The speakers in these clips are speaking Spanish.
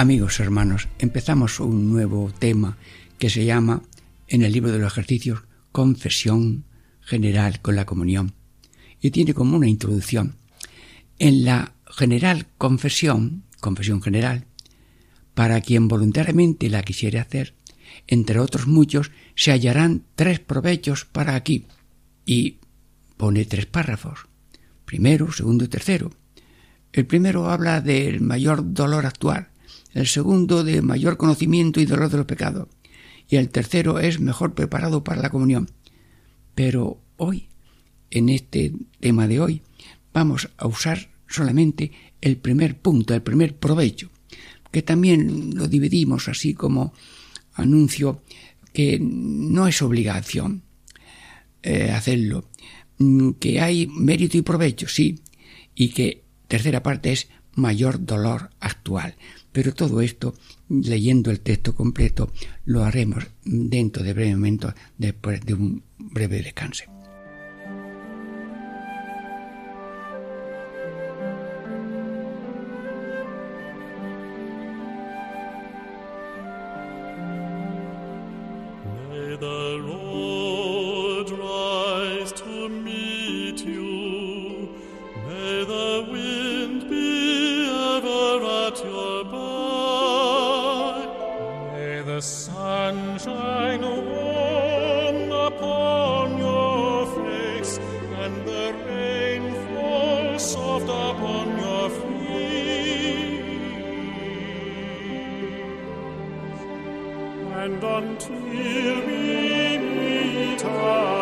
Amigos hermanos, empezamos un nuevo tema que se llama en el libro de los ejercicios Confesión General con la Comunión y tiene como una introducción. En la general confesión, confesión general, para quien voluntariamente la quisiere hacer, entre otros muchos, se hallarán tres provechos para aquí. Y pone tres párrafos, primero, segundo y tercero. El primero habla del mayor dolor actual, el segundo de mayor conocimiento y dolor de los pecados, y el tercero es mejor preparado para la comunión. Pero hoy, en este tema de hoy, vamos a usar solamente el primer punto, el primer provecho, que también lo dividimos así como anuncio que no es obligación eh, hacerlo, mm, que hay mérito y provecho, sí, y que tercera parte es mayor dolor actual. Pero todo esto, leyendo el texto completo, lo haremos dentro de breve momento después de un breve descanso. and until we meet again.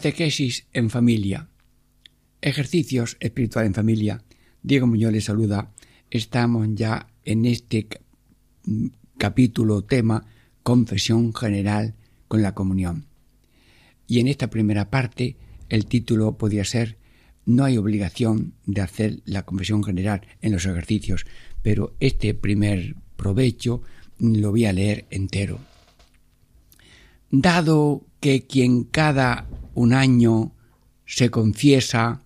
Catequesis en familia. Ejercicios espiritual en familia. Diego Muñoz les saluda. Estamos ya en este capítulo tema Confesión General con la Comunión. Y en esta primera parte el título podría ser No hay obligación de hacer la confesión general en los ejercicios, pero este primer provecho lo voy a leer entero. Dado que quien cada un año se confiesa,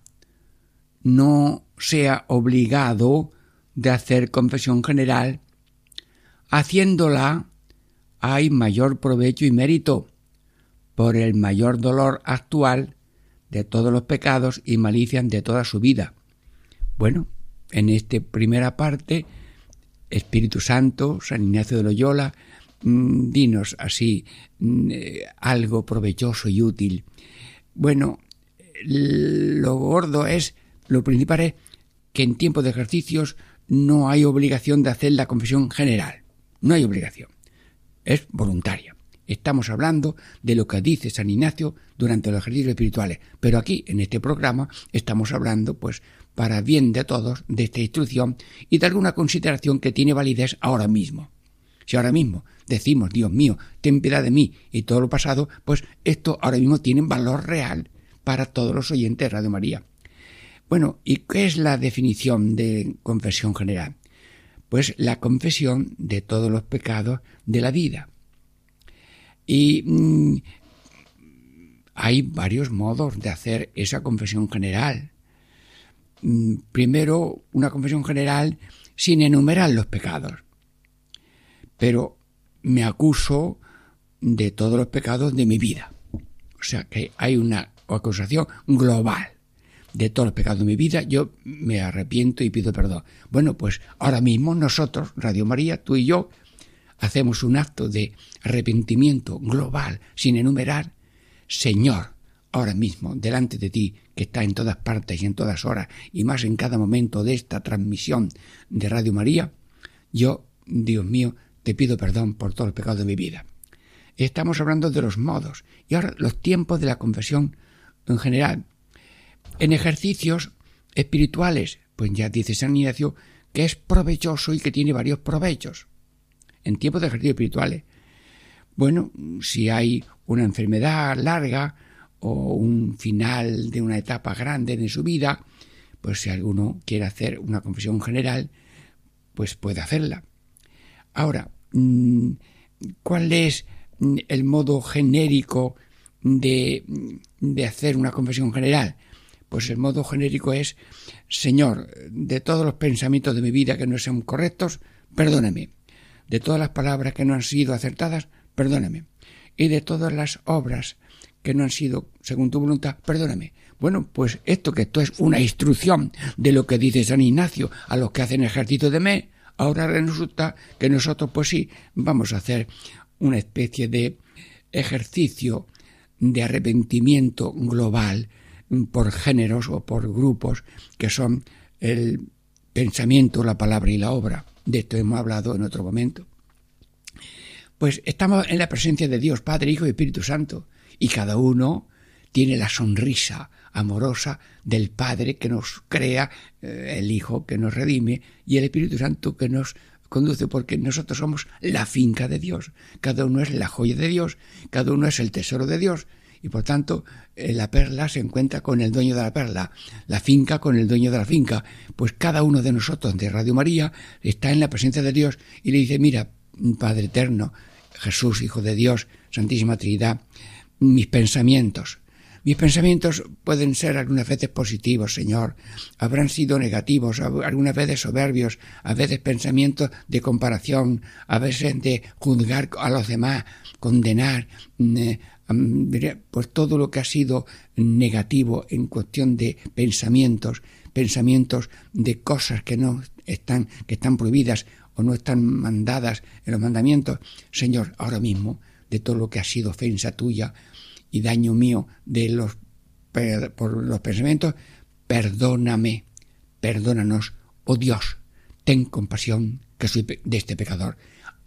no sea obligado de hacer confesión general, haciéndola hay mayor provecho y mérito por el mayor dolor actual de todos los pecados y malicias de toda su vida. Bueno, en esta primera parte, Espíritu Santo, San Ignacio de Loyola, dinos así mm, eh, algo provechoso y útil bueno, lo gordo es, lo principal es que en tiempo de ejercicios no hay obligación de hacer la confesión general. No hay obligación. Es voluntaria. Estamos hablando de lo que dice San Ignacio durante los ejercicios espirituales. Pero aquí, en este programa, estamos hablando, pues, para bien de todos, de esta instrucción y de alguna consideración que tiene validez ahora mismo. Si ahora mismo decimos, Dios mío, ten piedad de mí y todo lo pasado, pues esto ahora mismo tiene valor real para todos los oyentes de Radio María. Bueno, ¿y qué es la definición de confesión general? Pues la confesión de todos los pecados de la vida. Y mm, hay varios modos de hacer esa confesión general. Mm, primero, una confesión general sin enumerar los pecados. Pero me acuso de todos los pecados de mi vida. O sea que hay una acusación global de todos los pecados de mi vida, yo me arrepiento y pido perdón. Bueno, pues ahora mismo nosotros, Radio María, tú y yo, hacemos un acto de arrepentimiento global sin enumerar, Señor, ahora mismo, delante de ti, que está en todas partes y en todas horas, y más en cada momento de esta transmisión de Radio María, yo, Dios mío, te pido perdón por todos los pecados de mi vida. Estamos hablando de los modos y ahora los tiempos de la confesión en general. En ejercicios espirituales, pues ya dice San Ignacio que es provechoso y que tiene varios provechos. En tiempos de ejercicios espirituales, bueno, si hay una enfermedad larga o un final de una etapa grande en su vida, pues si alguno quiere hacer una confesión general, pues puede hacerla. Ahora, ¿cuál es el modo genérico de, de hacer una confesión general? Pues el modo genérico es, Señor, de todos los pensamientos de mi vida que no sean correctos, perdóname. De todas las palabras que no han sido acertadas, perdóname. Y de todas las obras que no han sido según tu voluntad, perdóname. Bueno, pues esto que esto es una instrucción de lo que dice San Ignacio a los que hacen ejercicio de me, ahora resulta que nosotros pues sí vamos a hacer una especie de ejercicio de arrepentimiento global por géneros o por grupos que son el pensamiento, la palabra y la obra. De esto hemos hablado en otro momento. Pues estamos en la presencia de Dios, Padre, Hijo y Espíritu Santo, y cada uno tiene la sonrisa amorosa del Padre que nos crea, eh, el Hijo que nos redime y el Espíritu Santo que nos conduce, porque nosotros somos la finca de Dios. Cada uno es la joya de Dios, cada uno es el tesoro de Dios. Y por tanto, eh, la perla se encuentra con el dueño de la perla, la finca con el dueño de la finca. Pues cada uno de nosotros de Radio María está en la presencia de Dios y le dice, mira, Padre Eterno, Jesús, Hijo de Dios, Santísima Trinidad, mis pensamientos, mis pensamientos pueden ser algunas veces positivos, Señor, habrán sido negativos, algunas veces soberbios, a veces pensamientos de comparación, a veces de juzgar a los demás, condenar, mm, eh, pues todo lo que ha sido negativo en cuestión de pensamientos, pensamientos de cosas que no están, que están prohibidas o no están mandadas en los mandamientos, Señor, ahora mismo, de todo lo que ha sido ofensa tuya, y daño mío de los, por los pensamientos, perdóname, perdónanos, oh Dios, ten compasión que soy de este pecador.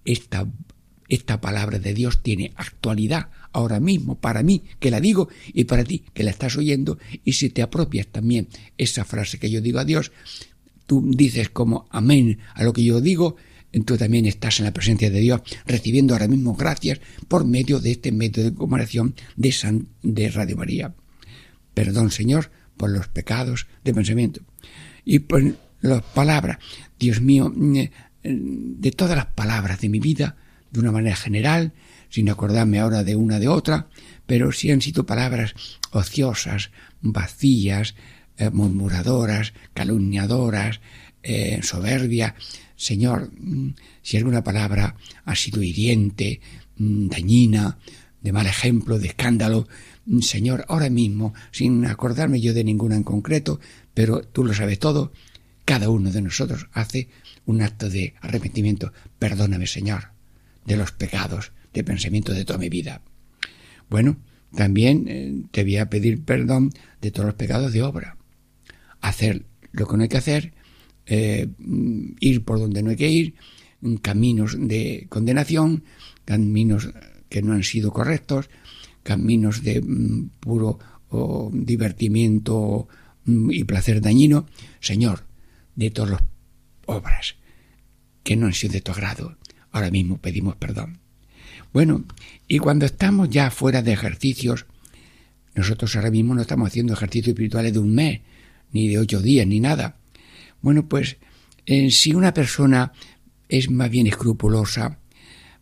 Esta, esta palabra de Dios tiene actualidad ahora mismo para mí que la digo y para ti que la estás oyendo y si te apropias también esa frase que yo digo a Dios, tú dices como amén a lo que yo digo, tú también estás en la presencia de Dios, recibiendo ahora mismo gracias por medio de este método de conmemoración de, San, de Radio María. Perdón, Señor, por los pecados de pensamiento. Y por las palabras, Dios mío, eh, de todas las palabras de mi vida, de una manera general, sin acordarme ahora de una de otra, pero si han sido palabras ociosas, vacías, eh, murmuradoras, calumniadoras, eh, soberbia, Señor, mm, si alguna palabra ha sido hiriente, mm, dañina, de mal ejemplo, de escándalo, mm, Señor, ahora mismo, sin acordarme yo de ninguna en concreto, pero tú lo sabes todo, cada uno de nosotros hace un acto de arrepentimiento. Perdóname, Señor, de los pecados de pensamiento de toda mi vida. Bueno, también eh, te voy a pedir perdón de todos los pecados de obra. Hacer lo que no hay que hacer eh, ir por donde no hay que ir, caminos de condenación, caminos que no han sido correctos, caminos de mm, puro divertimiento mm, y placer dañino. Señor, de todas las obras que no han sido de tu agrado, ahora mismo pedimos perdón. Bueno, y cuando estamos ya fuera de ejercicios, nosotros ahora mismo no estamos haciendo ejercicios espirituales de un mes, ni de ocho días, ni nada. Bueno, pues eh, si una persona es más bien escrupulosa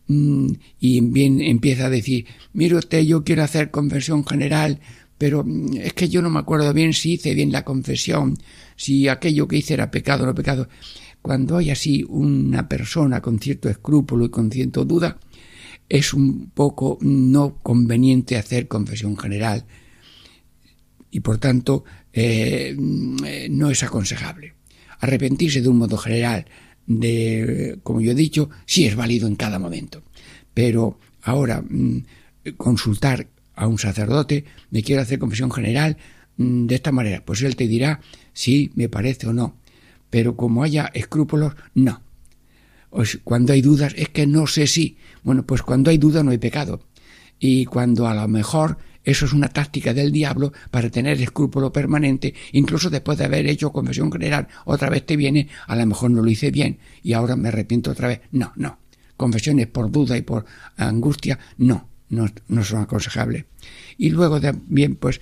mm, y bien empieza a decir, mire usted, yo quiero hacer confesión general, pero mm, es que yo no me acuerdo bien si hice bien la confesión, si aquello que hice era pecado o no pecado. Cuando hay así una persona con cierto escrúpulo y con cierta duda, es un poco no conveniente hacer confesión general y por tanto eh, mm, no es aconsejable arrepentirse de un modo general de, como yo he dicho, sí es válido en cada momento. Pero ahora, mm, consultar a un sacerdote, me quiero hacer confesión general mm, de esta manera, pues él te dirá si me parece o no. Pero como haya escrúpulos, no. Cuando hay dudas, es que no sé si. Bueno, pues cuando hay duda no hay pecado. Y cuando a lo mejor eso es una táctica del diablo para tener escrúpulo permanente, incluso después de haber hecho confesión general, otra vez te viene, a lo mejor no lo hice bien y ahora me arrepiento otra vez. No, no. Confesiones por duda y por angustia, no, no, no son aconsejables. Y luego también, pues,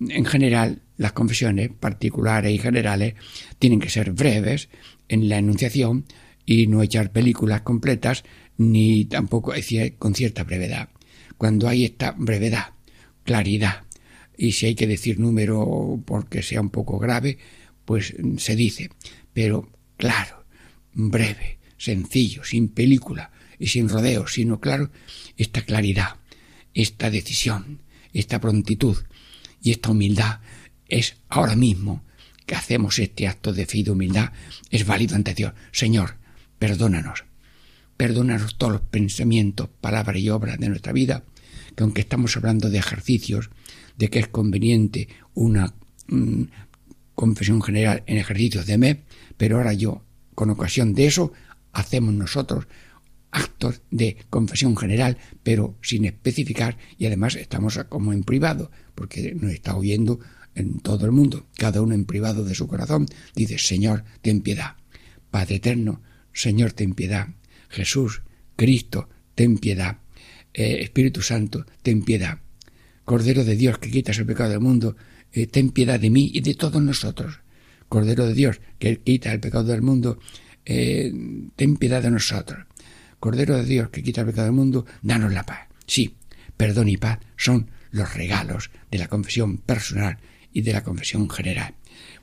en general, las confesiones particulares y generales tienen que ser breves en la enunciación y no echar películas completas ni tampoco decir con cierta brevedad. Cuando hay esta brevedad claridad. Y si hay que decir número porque sea un poco grave, pues se dice. Pero claro, breve, sencillo, sin película y sin rodeos, sino claro, esta claridad, esta decisión, esta prontitud y esta humildad es ahora mismo que hacemos este acto de fe y de humildad, es válido ante Dios. Señor, perdónanos. Perdónanos todos los pensamientos, palabras y obras de nuestra vida que aunque estamos hablando de ejercicios, de que es conveniente una mm, confesión general en ejercicios de mes, pero ahora yo, con ocasión de eso, hacemos nosotros actos de confesión general, pero sin especificar, y además estamos como en privado, porque nos está oyendo en todo el mundo, cada uno en privado de su corazón, dice, Señor, ten piedad. Padre eterno, Señor, ten piedad. Jesús, Cristo, ten piedad. Eh, Espíritu Santo, ten piedad. Cordero de Dios que quitas el pecado del mundo, eh, ten piedad de mí y de todos nosotros. Cordero de Dios que quita el pecado del mundo, eh, ten piedad de nosotros. Cordero de Dios que quita el pecado del mundo, danos la paz. Sí, perdón y paz son los regalos de la confesión personal y de la confesión general.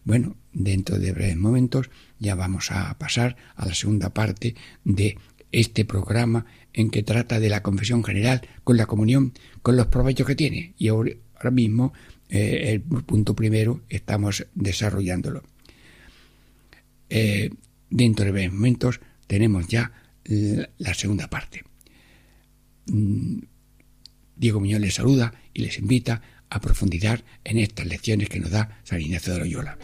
Bueno, dentro de breves momentos ya vamos a pasar a la segunda parte de este programa en que trata de la confesión general con la comunión, con los provechos que tiene. Y ahora mismo eh, el punto primero estamos desarrollándolo. Eh, dentro de breves momentos tenemos ya la, segunda parte. Mm, Diego Muñoz les saluda y les invita a profundizar en estas lecciones que nos da San Ignacio de Loyola.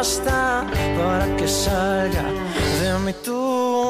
basta para que salga de mi tu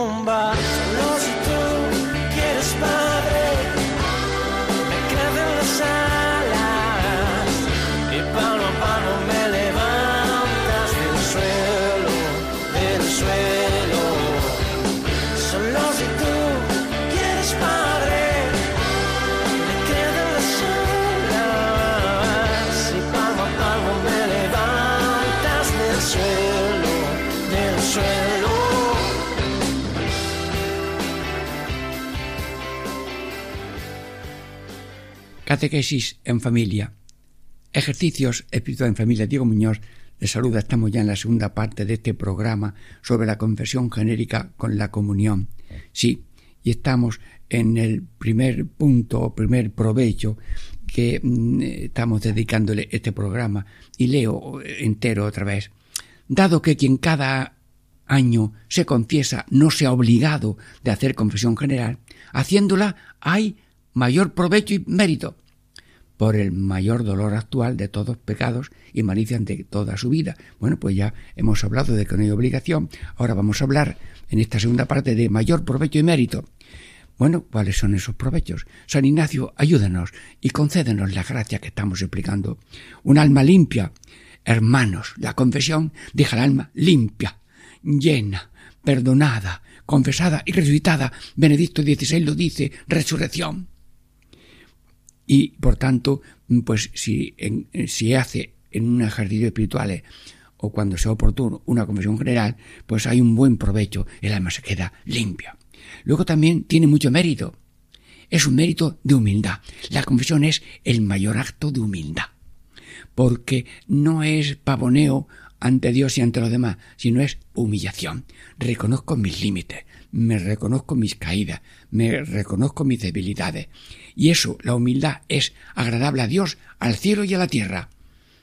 Catequesis en familia. Ejercicios espiritual en familia. Diego Muñoz les saluda. Estamos ya en la segunda parte de este programa sobre la confesión genérica con la comunión. Sí, y estamos en el primer punto o primer provecho que mm, estamos dedicándole este programa y leo entero otra vez. Dado que quien cada año se confiesa no se ha obligado de hacer confesión general, haciéndola hay mayor provecho y mérito, por el mayor dolor actual de todos pecados y malicias de toda su vida. Bueno, pues ya hemos hablado de que no hay obligación, ahora vamos a hablar en esta segunda parte de mayor provecho y mérito. Bueno, ¿cuáles son esos provechos? San Ignacio, ayúdanos y concédenos la gracia que estamos explicando. Un alma limpia. Hermanos, la confesión deja el alma limpia, llena, perdonada, confesada y resucitada. Benedicto XVI lo dice, resurrección. Y por tanto, pues si, si hace en un ejercicio espiritual o cuando sea oportuno una confesión general, pues hay un buen provecho, el alma se queda limpia. Luego también tiene mucho mérito. Es un mérito de humildad. La confesión es el mayor acto de humildad. Porque no es pavoneo ante Dios y ante los demás, sino es humillación. Reconozco mis límites, me reconozco mis caídas, me reconozco mis debilidades. Y eso, la humildad, es agradable a Dios, al cielo y a la tierra.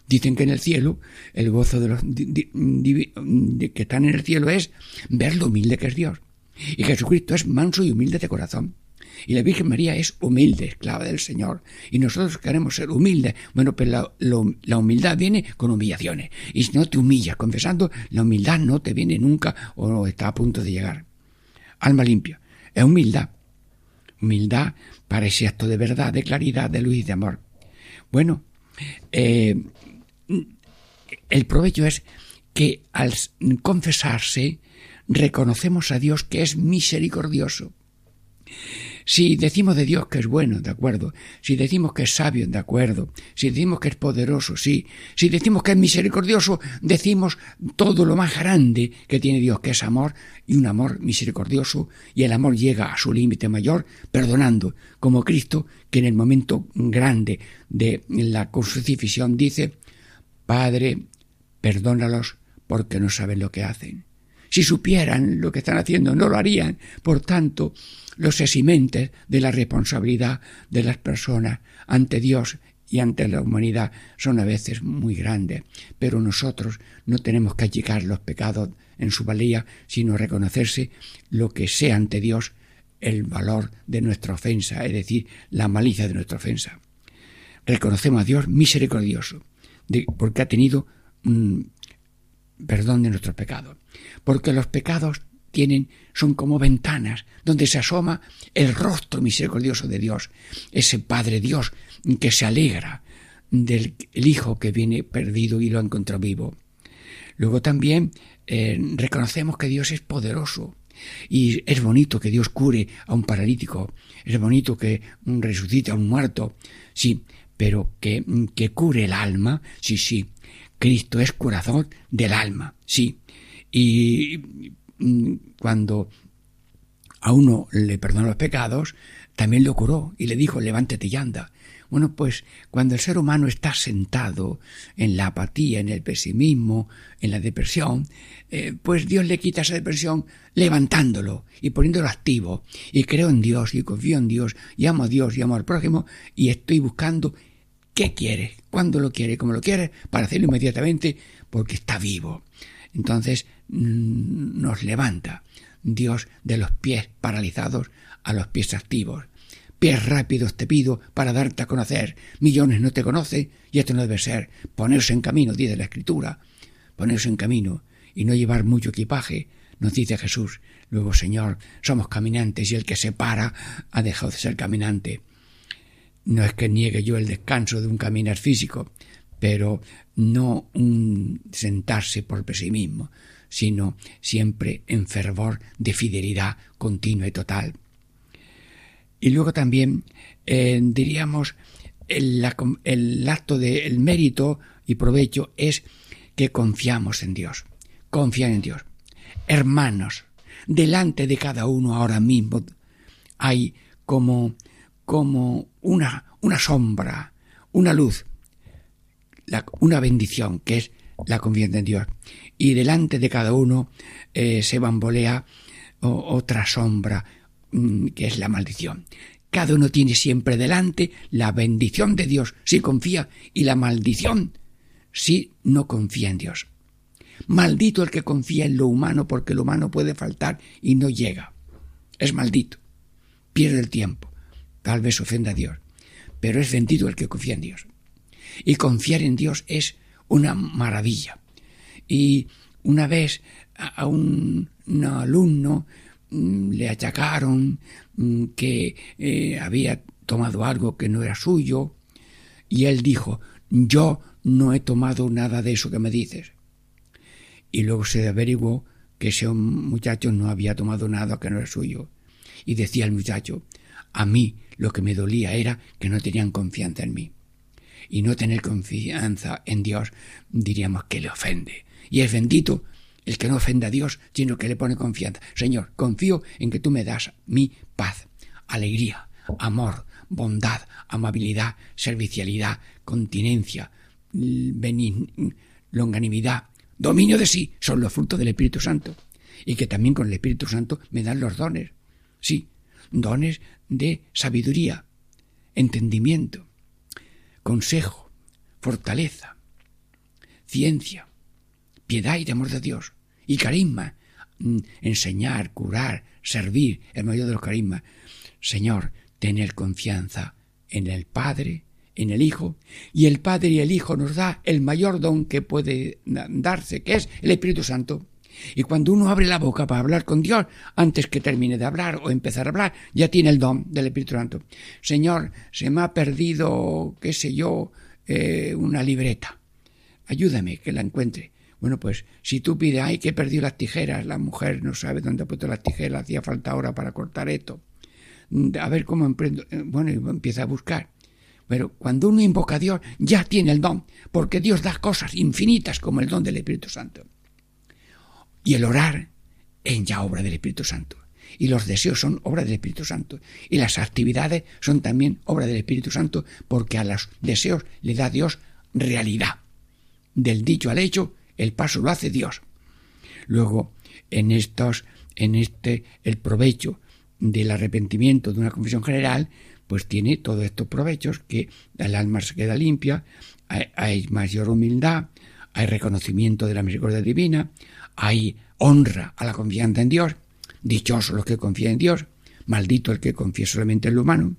Dicen que en el cielo, el gozo de los que están en el cielo es ver lo humilde que es Dios. Y Jesucristo es manso y humilde de corazón. Y la Virgen María es humilde, esclava del Señor. Y nosotros queremos ser humildes. Bueno, pero la, la, humildad viene con humillaciones. Y si no te humillas confesando, la humildad no te viene nunca o está a punto de llegar. Alma limpia. Es humildad. Humildad para ese acto de verdad, de claridad, de luz y de amor. Bueno, eh, el provecho es que al confesarse reconocemos a Dios que es misericordioso. Si decimos de Dios que es bueno, de acuerdo. Si decimos que es sabio, de acuerdo. Si decimos que es poderoso, sí. Si decimos que es misericordioso, decimos todo lo más grande que tiene Dios, que es amor y un amor misericordioso. Y el amor llega a su límite mayor, perdonando, como Cristo, que en el momento grande de la crucifixión dice, Padre, perdónalos porque no saben lo que hacen. Si supieran lo que están haciendo, no lo harían. Por tanto, los eximentes de la responsabilidad de las personas ante Dios y ante la humanidad son a veces muy grandes, pero nosotros no tenemos que achicar los pecados en su valía, sino reconocerse lo que sea ante Dios el valor de nuestra ofensa, es decir, la malicia de nuestra ofensa. Reconocemos a Dios misericordioso, porque ha tenido perdón de nuestros pecados, porque los pecados tienen, son como ventanas donde se asoma el rostro misericordioso de Dios, ese Padre Dios que se alegra del Hijo que viene perdido y lo ha encontrado vivo. Luego también eh, reconocemos que Dios es poderoso, y es bonito que Dios cure a un paralítico, es bonito que resucite a un muerto, sí, pero que, que cure el alma, sí, sí. Cristo es curador del alma, sí. Y Mm, cuando a uno le perdonó los pecados, también lo curó y le dijo, levántate y anda. Bueno, pues cuando el ser humano está sentado en la apatía, en el pesimismo, en la depresión, eh, pues Dios le quita esa depresión levantándolo y poniéndolo activo. Y creo en Dios y confío en Dios y amo a Dios y amo al prójimo y estoy buscando qué quiere, cuándo lo quiere, cómo lo quiere, para hacerlo inmediatamente porque está vivo. Entonces mm, nos levanta Dios de los pies paralizados a los pies activos. Pies rápidos te pido para darte a conocer. Millones no te conocen y esto no debe ser. Ponerse en camino, dice la Escritura. Ponerse en camino y no llevar mucho equipaje, nos dice Jesús. Luego, Señor, somos caminantes y el que se para ha dejado de ser caminante. No es que niegue yo el descanso de un caminar físico, pero no un sentarse por pesimismo, sino siempre en fervor de fidelidad continua y total. Y luego también eh, diríamos el, acto del mérito y provecho es que confiamos en Dios. Confiar en Dios. Hermanos, delante de cada uno ahora mismo hay como, como una, una sombra, una luz una bendición, que es la confianza en Dios. Y delante de cada uno eh, se bambolea otra sombra, mm, que es la maldición. Cada uno tiene siempre delante la bendición de Dios si confía y la maldición si no confía en Dios. Maldito el que confía en lo humano porque lo humano puede faltar y no llega. Es maldito. Pierde el tiempo. Tal vez ofenda a Dios. pero es bendito el que confía en Dios. Y confiar en Dios es una maravilla. Y una vez a un, alumno mm, le achacaron mm, que eh, había tomado algo que no era suyo y él dijo, yo no he tomado nada de eso que me dices. Y luego se averiguó que ese muchacho no había tomado nada que no era suyo. Y decía el muchacho, a mí lo que me dolía era que no tenían confianza en mí. Y no tener confianza en Dios diríamos que le ofende. Y es bendito el que no ofende a Dios, sino que le pone confianza. Señor, confío en que tú me das mi paz, alegría, amor, bondad, amabilidad, servicialidad, continencia, longanimidad, dominio de sí, son los frutos del Espíritu Santo. Y que también con el Espíritu Santo me dan los dones. Sí, dones de sabiduría, entendimiento, consejo, fortaleza, ciencia, piedad y temor de Dios, y carisma, mm, enseñar, curar, servir, el mayor de los carismas. Señor, tener confianza en el Padre, en el Hijo, y el Padre y el Hijo nos da el mayor don que puede darse, que es el Espíritu Santo. Y cuando uno abre la boca para hablar con Dios, antes que termine de hablar o empezar a hablar, ya tiene el don del Espíritu Santo. Señor, se me ha perdido, qué sé yo, eh, una libreta. Ayúdame que la encuentre. Bueno, pues si tú pides, ay, que perdido las tijeras, la mujer no sabe dónde ha puesto las tijeras, hacía falta ahora para cortar esto. A ver cómo emprendo. Eh, bueno, empieza a buscar. Pero cuando uno invoca a Dios, ya tiene el don, porque Dios da cosas infinitas como el don del Espíritu Santo. Y el orar es ya obra del Espíritu Santo. Y los deseos son obra del Espíritu Santo. Y las actividades son también obra del Espíritu Santo, porque a los deseos le da Dios realidad. Del dicho al hecho, el paso lo hace Dios. Luego, en estos, en este, el provecho del arrepentimiento de una confesión general, pues tiene todos estos provechos que el alma se queda limpia, hay, mayor humildad, hay reconocimiento de la misericordia divina, hay honra a la confianza en Dios, dichoso los que confían en Dios, maldito el que confía solamente en lo humano,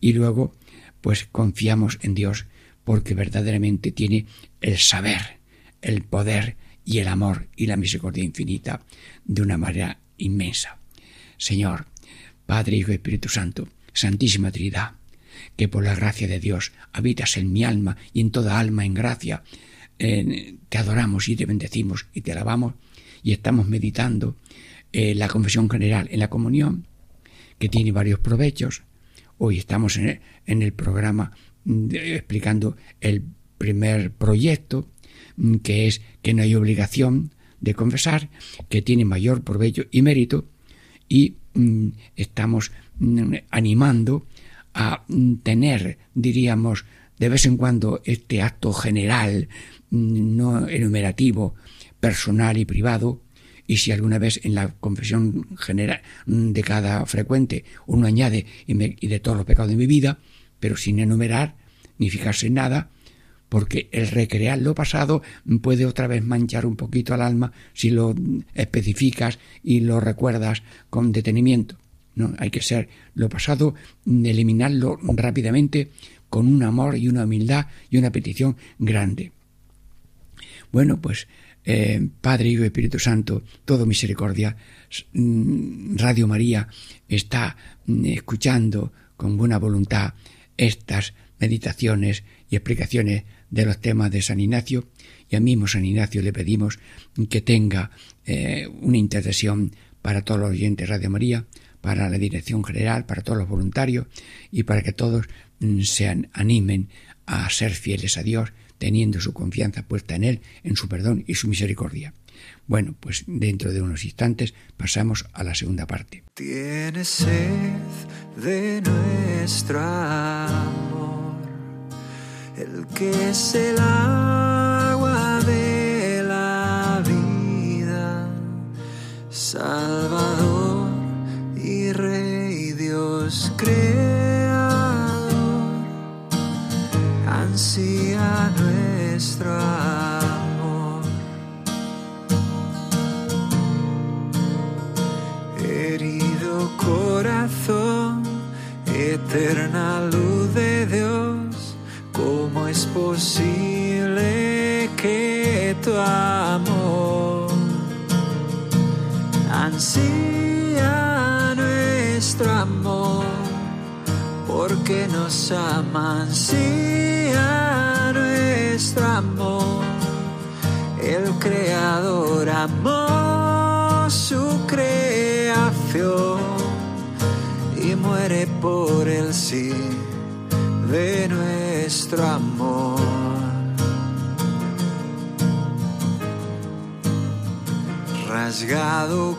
y luego pues confiamos en Dios porque verdaderamente tiene el saber, el poder y el amor y la misericordia infinita de una manera inmensa. Señor, Padre, Hijo y Espíritu Santo, Santísima Trinidad, que por la gracia de Dios habitas en mi alma y en toda alma en gracia, te adoramos y te bendecimos y te alabamos y estamos meditando eh, la confesión general en la comunión, que tiene varios provechos. Hoy estamos en el, programa explicando el primer proyecto, mm, que es que no hay obligación de confesar, que tiene mayor provecho y mérito, y mm, estamos mm, animando a tener, diríamos, de vez en cuando este acto general, no enumerativo, personal y privado, y si alguna vez en la confesión general de cada frecuente uno añade y, de todos los pecados de mi vida, pero sin enumerar ni fijarse en nada, porque el recrear lo pasado puede otra vez manchar un poquito al alma si lo especificas y lo recuerdas con detenimiento. No, hay que ser lo pasado, eliminarlo rápidamente con un amor y una humildad y una petición grande. Bueno, pues eh, Padre, Hijo y Espíritu Santo, todo misericordia, mm, Radio María está mm, escuchando con buena voluntad estas meditaciones y explicaciones de los temas de San Ignacio. Y a mismo San Ignacio le pedimos que tenga eh, una intercesión para todos los oyentes de Radio María, para la dirección general, para todos los voluntarios y para que todos mm, se animen a ser fieles a Dios teniendo su confianza puesta en Él, en su perdón y su misericordia. Bueno, pues dentro de unos instantes pasamos a la segunda parte. Tienes sed de nuestro amor, el que es el agua de la vida, Salvador y Rey Dios creador, ansía nuestro amor. Herido corazón, eterna luz de posible que tu amor ansía nuestro amor? Porque nos ama, ansía nuestro amor. El Creador amó su creación y muere por el sí de nuestro amor. Rasgado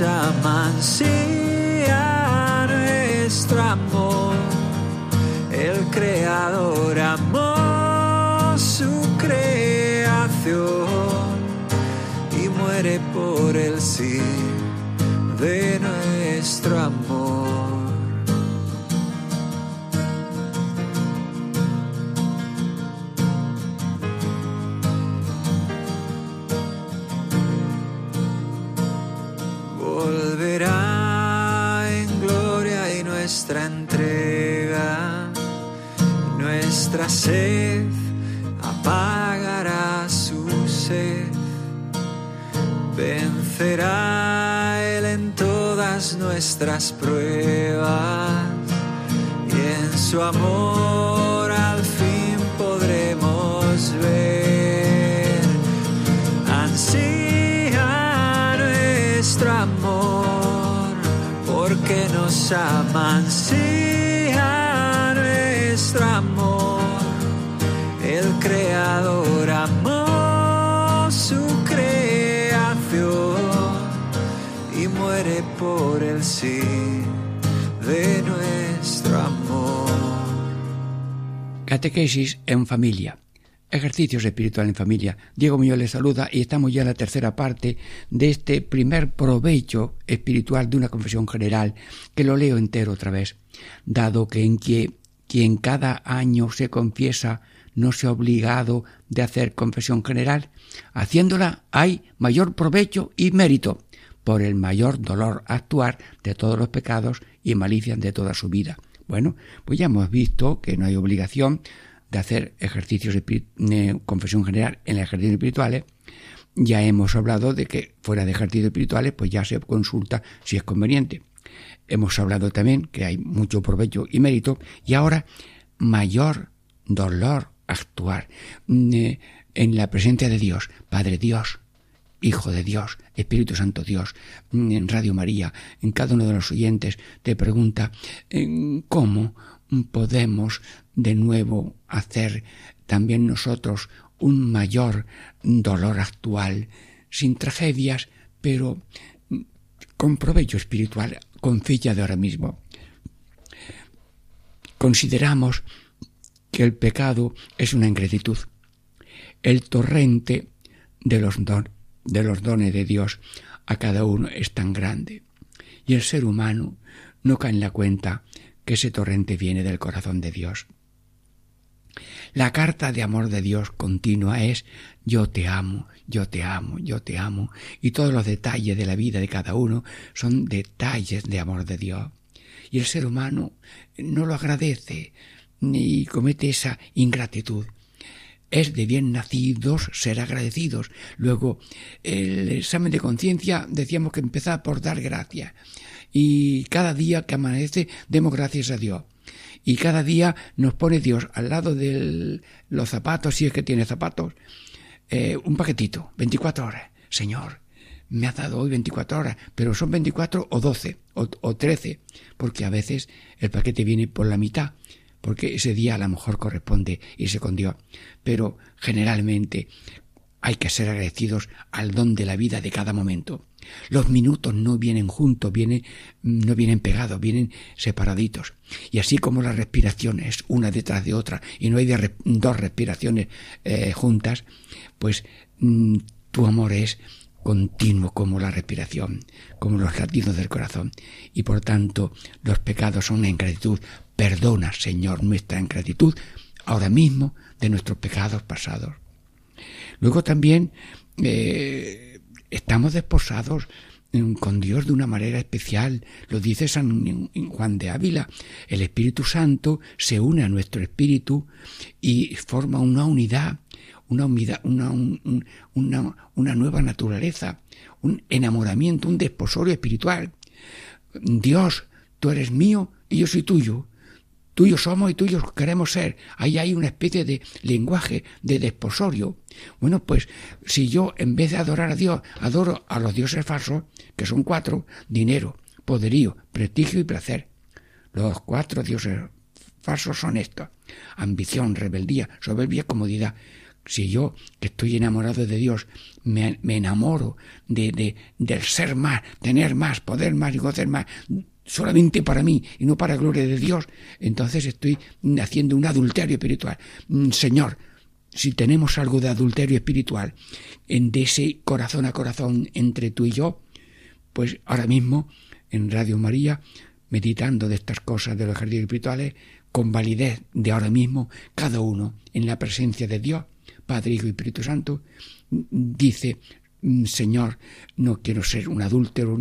Ansía nuestro amor. El Creador amó su creación y muere por el sí de nuestro amor. Nuestra sed apagará su sed. Vencerá Él en todas nuestras pruebas y en su amor al fin podremos ver. Ansía nuestro amor porque nos ama. Ansía Creador amó su creación y muere por el sí de nuestro amor. Catequesis en familia. Ejercicios espirituales en familia. Diego Muñoz les saluda y estamos ya en la tercera parte de este primer provecho espiritual de una confesión general que lo leo entero otra vez. Dado que en que quien cada año se confiesa no se ha obligado de hacer confesión general, haciéndola hay mayor provecho y mérito por el mayor dolor actuar de todos los pecados y malicias de toda su vida. Bueno, pues ya hemos visto que no hay obligación de hacer ejercicios de confesión general en ejercicios espirituales. Ya hemos hablado de que fuera de ejercicios espirituales, pues ya se consulta si es conveniente. Hemos hablado también que hay mucho provecho y mérito y ahora mayor dolor actuar en la presencia de Dios, Padre Dios, Hijo de Dios, Espíritu Santo Dios, en Radio María, en cada uno de los oyentes, te pregunta cómo podemos de nuevo hacer también nosotros un mayor dolor actual, sin tragedias, pero con provecho espiritual, con fecha de ahora mismo. Consideramos que el pecado es una ingratitud. El torrente de los, de los dones de Dios a cada uno es tan grande. Y el ser humano no cae en la cuenta que ese torrente viene del corazón de Dios. La carta de amor de Dios continua es yo te amo, yo te amo, yo te amo, y todos los detalles de la vida de cada uno son detalles de amor de Dios. Y el ser humano no lo agradece ni comete esa ingratitud. Es de bien nacidos ser agradecidos. Luego, el examen de conciencia decíamos que empezaba por dar gracias. Y cada día que amanece, demos gracias a Dios. Y cada día nos pone Dios al lado de los zapatos, si es que tiene zapatos, eh, un paquetito, 24 horas. Señor, me ha dado hoy 24 horas, pero son 24 o 12 o, o 13, porque a veces el paquete viene por la mitad, porque ese día a lo mejor corresponde irse con Dios. Pero generalmente hay que ser agradecidos al don de la vida de cada momento. Los minutos no vienen juntos, vienen, no vienen pegados, vienen separaditos. Y así como la respiración es una detrás de otra y no hay dos respiraciones eh, juntas, pues mm, tu amor es continuo como la respiración, como los latidos del corazón. Y por tanto, los pecados son en gratitud. Perdona, Señor, nuestra ingratitud ahora mismo de nuestros pecados pasados. Luego también eh, estamos desposados mm, con Dios de una manera especial. Lo dice San Juan de Ávila. El Espíritu Santo se une a nuestro espíritu y forma una unidad, una, unidad, una, una, una nueva naturaleza, un enamoramiento, un desposorio espiritual. Dios, tú eres mío y yo soy tuyo tuyos somos y tuyos queremos ser. Ahí hay una especie de lenguaje de desposorio. Bueno, pues si yo en vez de adorar a Dios, adoro a los dioses falsos, que son cuatro, dinero, poderío, prestigio y placer. Los cuatro dioses falsos son estos. Ambición, rebeldía, soberbia, comodidad. Si yo, que estoy enamorado de Dios, me, enamoro de, de, del ser más, tener más, poder más y gozar más, solamente para mí y no para gloria de Dios, entonces estoy haciendo un adulterio espiritual. Mm, Señor, si tenemos algo de adulterio espiritual en de ese corazón a corazón entre tú y yo, pues ahora mismo en Radio María, meditando de estas cosas de los jardines espirituales, con validez de ahora mismo, cada uno en la presencia de Dios, Padre, Hijo y Espíritu Santo, dice, mm, Señor, no quiero ser un adúltero,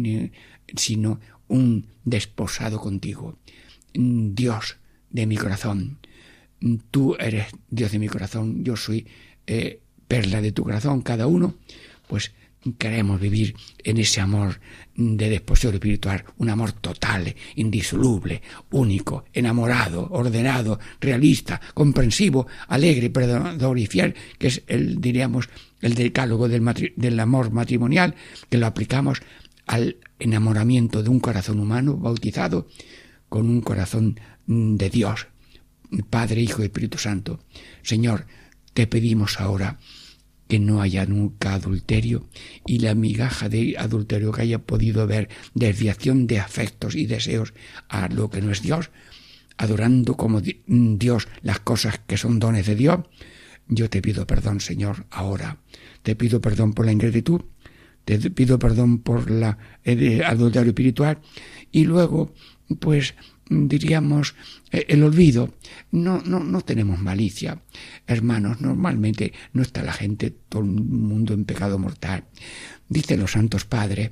sino un desposado contigo. Dios de mi corazón. Tú eres Dios de mi corazón, yo soy eh, perla de tu corazón, cada uno, pues queremos vivir en ese amor de desposado espiritual, un amor total, indisoluble, único, enamorado, ordenado, realista, comprensivo, alegre, perdonador y fiel, que es el, diríamos, el decálogo del amor matrimonial, que lo aplicamos al enamoramiento de un corazón humano bautizado con un corazón de Dios, Padre, Hijo y Espíritu Santo. Señor, te pedimos ahora que no haya nunca adulterio y la migaja de adulterio que haya podido haber desviación de afectos y deseos a lo que no es Dios, adorando como Dios las cosas que son dones de Dios, yo te pido perdón, Señor, ahora. Te pido perdón por la ingratitud, te pido perdón por la adulterio espiritual. Y luego pues diríamos eh, el olvido. No no no tenemos malicia. Hermanos normalmente no está la gente todo el mundo en pecado mortal. Dicen los santos padres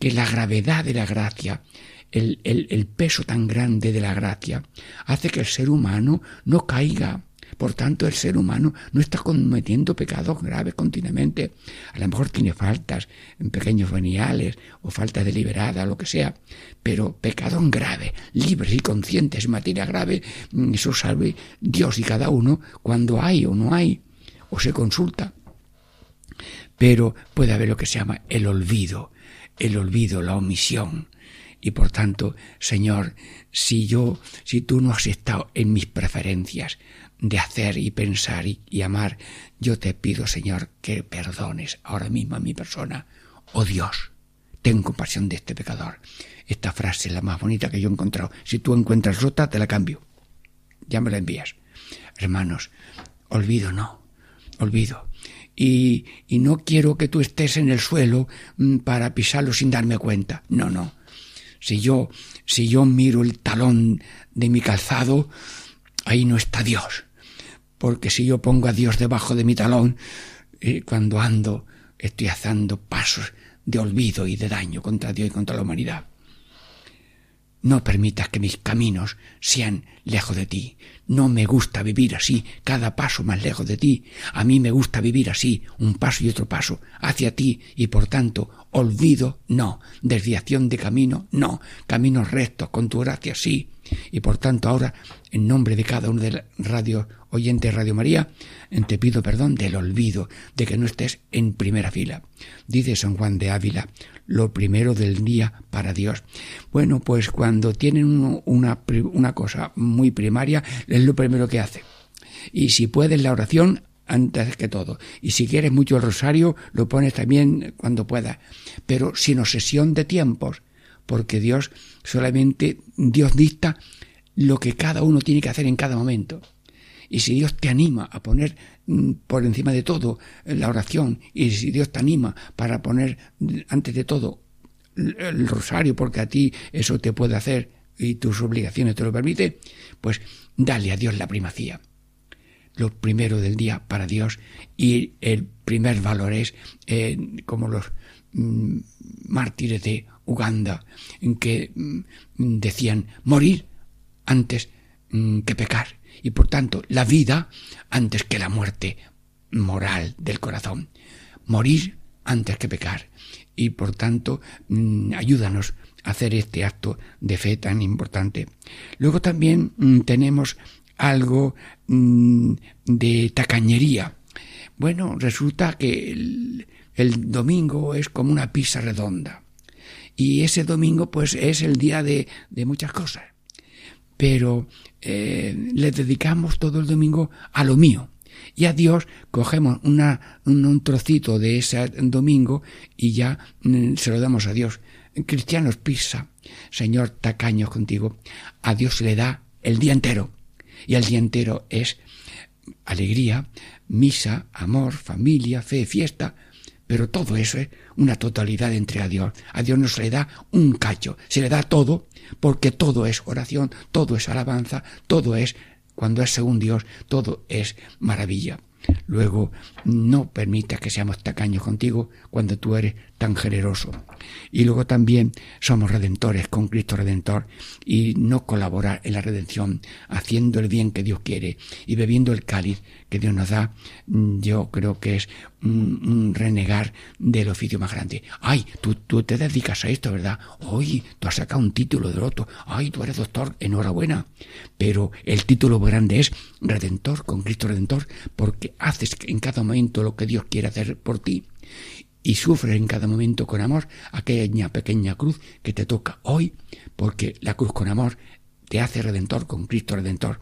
que la gravedad de la gracia el, el, el peso tan grande de la gracia hace que el ser humano no caiga por tanto, el ser humano no está cometiendo pecados graves continuamente. A lo mejor tiene faltas en pequeños veniales o falta deliberada, lo que sea, pero pecado grave, libres y conscientes en materia grave, mm, eso salve Dios y cada uno cuando hay o no hay, o se consulta. Pero puede haber lo que se llama el olvido, el olvido, la omisión. Y por tanto, Señor, si yo, si tú no has estado en mis preferencias, de hacer y pensar y, amar, yo te pido, Señor, que perdones ahora mismo a mi persona. Oh Dios, ten compasión de este pecador. Esta frase es la más bonita que yo he encontrado. Si tú encuentras rota, te la cambio. Ya me la envías. Hermanos, olvido no, olvido. Y, y no quiero que tú estés en el suelo mm, para pisarlo sin darme cuenta. No, no. Si yo, si yo miro el talón de mi calzado, ahí no está Dios porque si yo pongo a Dios debajo de mi talón, eh, cuando ando estoy haciendo pasos de olvido y de daño contra Dios y contra la humanidad. No permitas que mis caminos sean lejos de ti. No me gusta vivir así, cada paso más lejos de ti. A mí me gusta vivir así, un paso y otro paso, hacia ti, y por tanto, olvido, no. Desviación de camino, no. Caminos rectos, con tu gracia, sí. Y por tanto ahora, en nombre de cada uno de los radio oyentes de Radio María, te pido perdón del olvido, de que no estés en primera fila. Dice San Juan de Ávila, lo primero del día para Dios. Bueno, pues cuando tienen una, una cosa muy primaria, es lo primero que hace. Y si puedes la oración, antes que todo. Y si quieres mucho el rosario, lo pones también cuando puedas. Pero sin obsesión de tiempos, porque Dios solamente, Dios dicta lo que cada uno tiene que hacer en cada momento. Y si Dios te anima a poner mm, por encima de todo la oración, y si Dios te anima para poner antes de todo el rosario, porque a ti eso te puede hacer y tus obligaciones te lo permite, pues dale a Dios la primacía. Lo primero del día para Dios y el primer valor es eh, como los mm, mártires de Uganda que mm, decían morir antes mm, que pecar y por tanto la vida antes que la muerte moral del corazón. Morir antes que pecar y por tanto ayúdanos hacer este acto de fe tan importante luego también tenemos algo mm, de tacañería. Bueno, resulta que el, domingo es como una pizza redonda. Y ese domingo, pues, es el día de, muchas cosas. Pero eh, le dedicamos todo el domingo a lo mío. Y a Dios cogemos una, un, trocito de ese domingo y ya mm, se lo damos a Dios. Cristianos, pizza. Señor, tacaños contigo. A Dios le da el día entero y el día entero es alegría, misa, amor, familia, fe, fiesta, pero todo eso es una totalidad entre a Dios. A Dios no se le da un cacho, se le da todo, porque todo es oración, todo es alabanza, todo es, cuando es según Dios, todo es maravilla. Luego, no permitas que seamos tacaños contigo cuando tú eres tan generoso. Y luego también somos redentores con Cristo Redentor y no colaborar en la redención, haciendo el bien que Dios quiere y bebiendo el cáliz que Dios nos da, mm, yo creo que es un, renegar del oficio más grande. Ay, tú, tú te dedicas a esto, ¿verdad? Oye, tú has sacado un título de otro. Ay, tú eres doctor, enhorabuena. Pero el título grande es Redentor con Cristo Redentor, porque haces en cada momento lo que Dios quiere hacer por ti y sufres en cada momento con amor aquella pequeña cruz que te toca hoy, porque la cruz con amor te hace redentor con Cristo redentor.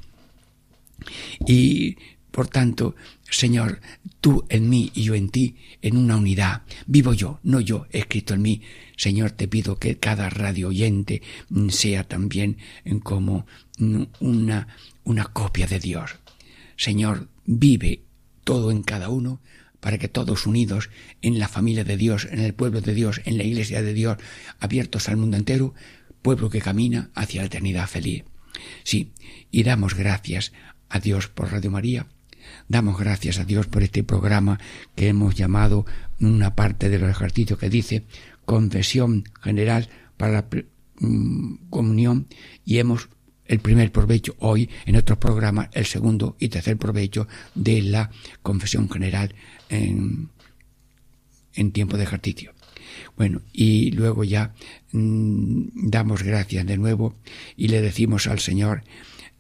Y por tanto, Señor, tú en mí y yo en ti, en una unidad. Vivo yo, no yo, escrito en mí. Señor, te pido que cada radio oyente sea también como una, una copia de Dios. Señor, vive todo en cada uno para que todos unidos en la familia de Dios, en el pueblo de Dios, en la iglesia de Dios, abiertos al mundo entero, pueblo que camina hacia la eternidad feliz. Sí, y damos gracias a Dios por Radio María, Damos gracias a Dios por este programa que hemos llamado una parte de los ejercicios que dice confesión general para la mm, comunión y hemos el primer provecho hoy en otros programas, el segundo y tercer provecho de la confesión general en, tiempo de ejercicio. Bueno, y luego ya mm, damos gracias de nuevo y le decimos al Señor,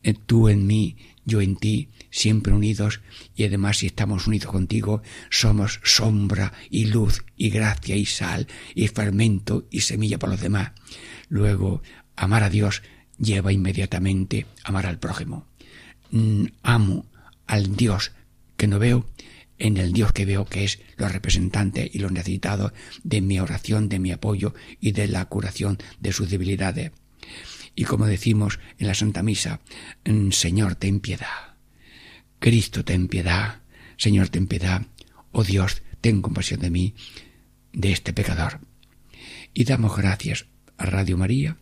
eh, tú en mí, yo en ti, siempre unidos, y además si estamos unidos contigo, somos sombra y luz y gracia y sal y fermento y semilla para los demás. Luego, amar a Dios lleva inmediatamente amar al prójimo. Mm, amo al Dios que no veo en el Dios que veo que es los representantes y los necesitados de mi oración, de mi apoyo y de la curación de sus debilidades. Y como decimos en la Santa Misa, mm, Señor, ten piedad. Cristo, ten piedad. Señor, ten piedad. Oh Dios, ten compasión de mí, de este pecador. Y damos gracias a Radio María,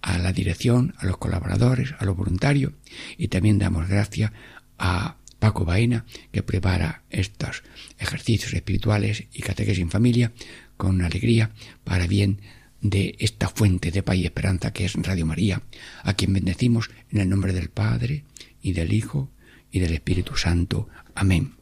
a la dirección, a los colaboradores, a los voluntarios, y también damos gracias a Paco Baena, que prepara estos ejercicios espirituales y catequesis en familia con alegría para bien de esta fuente de paz y esperanza que es Radio María, a quien bendecimos en el nombre del Padre y del Hijo y del Espíritu Santo. Amén.